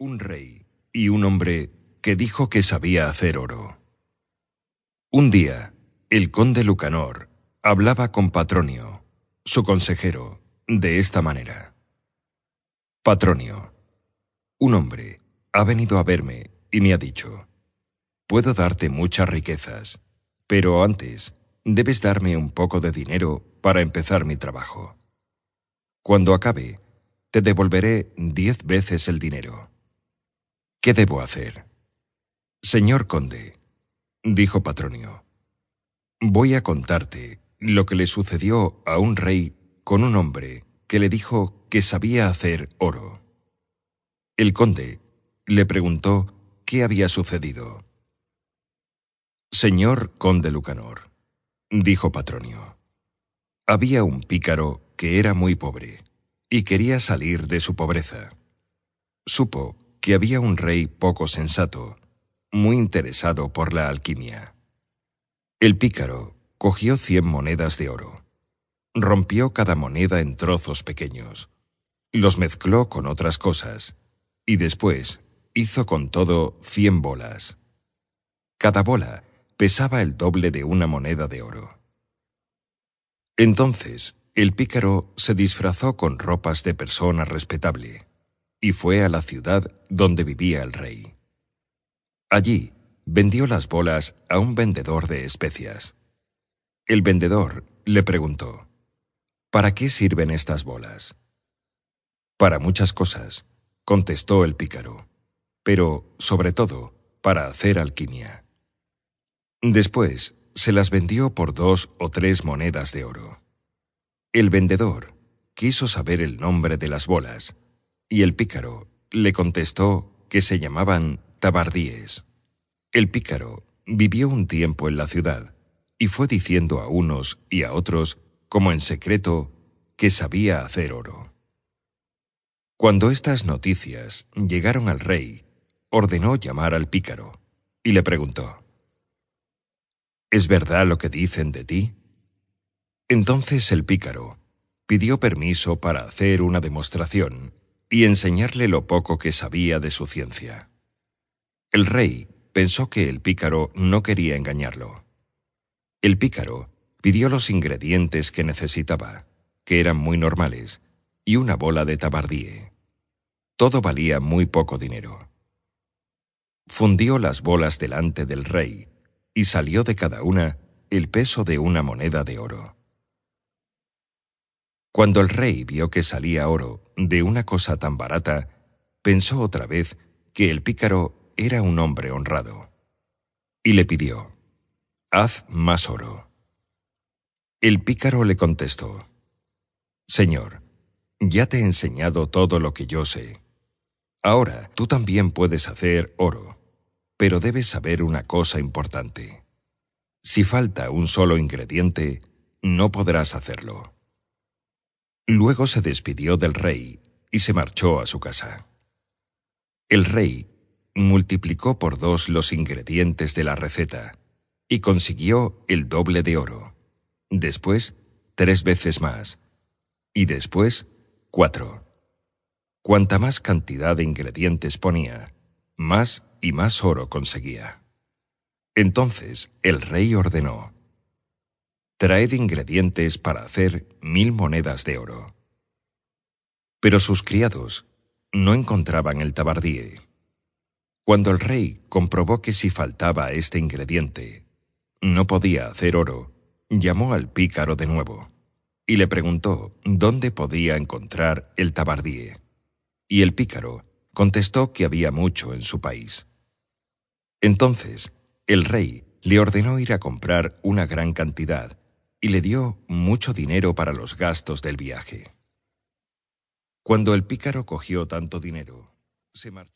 Un rey y un hombre que dijo que sabía hacer oro. Un día, el conde Lucanor hablaba con Patronio, su consejero, de esta manera. Patronio, un hombre ha venido a verme y me ha dicho, puedo darte muchas riquezas, pero antes debes darme un poco de dinero para empezar mi trabajo. Cuando acabe, te devolveré diez veces el dinero. ¿Qué debo hacer? Señor conde, dijo Patronio, voy a contarte lo que le sucedió a un rey con un hombre que le dijo que sabía hacer oro. El conde le preguntó qué había sucedido. Señor conde Lucanor, dijo Patronio, había un pícaro que era muy pobre y quería salir de su pobreza. Supo había un rey poco sensato, muy interesado por la alquimia. El pícaro cogió cien monedas de oro, rompió cada moneda en trozos pequeños, los mezcló con otras cosas y después hizo con todo cien bolas. Cada bola pesaba el doble de una moneda de oro. Entonces el pícaro se disfrazó con ropas de persona respetable y fue a la ciudad donde vivía el rey. Allí vendió las bolas a un vendedor de especias. El vendedor le preguntó, ¿Para qué sirven estas bolas? Para muchas cosas, contestó el pícaro, pero, sobre todo, para hacer alquimia. Después, se las vendió por dos o tres monedas de oro. El vendedor quiso saber el nombre de las bolas y el pícaro le contestó que se llamaban tabardíes. El pícaro vivió un tiempo en la ciudad y fue diciendo a unos y a otros, como en secreto, que sabía hacer oro. Cuando estas noticias llegaron al rey, ordenó llamar al pícaro y le preguntó, ¿Es verdad lo que dicen de ti? Entonces el pícaro pidió permiso para hacer una demostración y enseñarle lo poco que sabía de su ciencia. El rey pensó que el pícaro no quería engañarlo. El pícaro pidió los ingredientes que necesitaba, que eran muy normales, y una bola de tabardíe. Todo valía muy poco dinero. Fundió las bolas delante del rey y salió de cada una el peso de una moneda de oro. Cuando el rey vio que salía oro de una cosa tan barata, pensó otra vez que el pícaro era un hombre honrado. Y le pidió, Haz más oro. El pícaro le contestó, Señor, ya te he enseñado todo lo que yo sé. Ahora tú también puedes hacer oro, pero debes saber una cosa importante. Si falta un solo ingrediente, no podrás hacerlo. Luego se despidió del rey y se marchó a su casa. El rey multiplicó por dos los ingredientes de la receta y consiguió el doble de oro, después tres veces más, y después cuatro. Cuanta más cantidad de ingredientes ponía, más y más oro conseguía. Entonces el rey ordenó, traed ingredientes para hacer mil monedas de oro. Pero sus criados no encontraban el tabardíe. Cuando el rey comprobó que si faltaba este ingrediente, no podía hacer oro, llamó al pícaro de nuevo y le preguntó dónde podía encontrar el tabardíe. Y el pícaro contestó que había mucho en su país. Entonces, el rey le ordenó ir a comprar una gran cantidad y le dio mucho dinero para los gastos del viaje. Cuando el pícaro cogió tanto dinero, se marchó.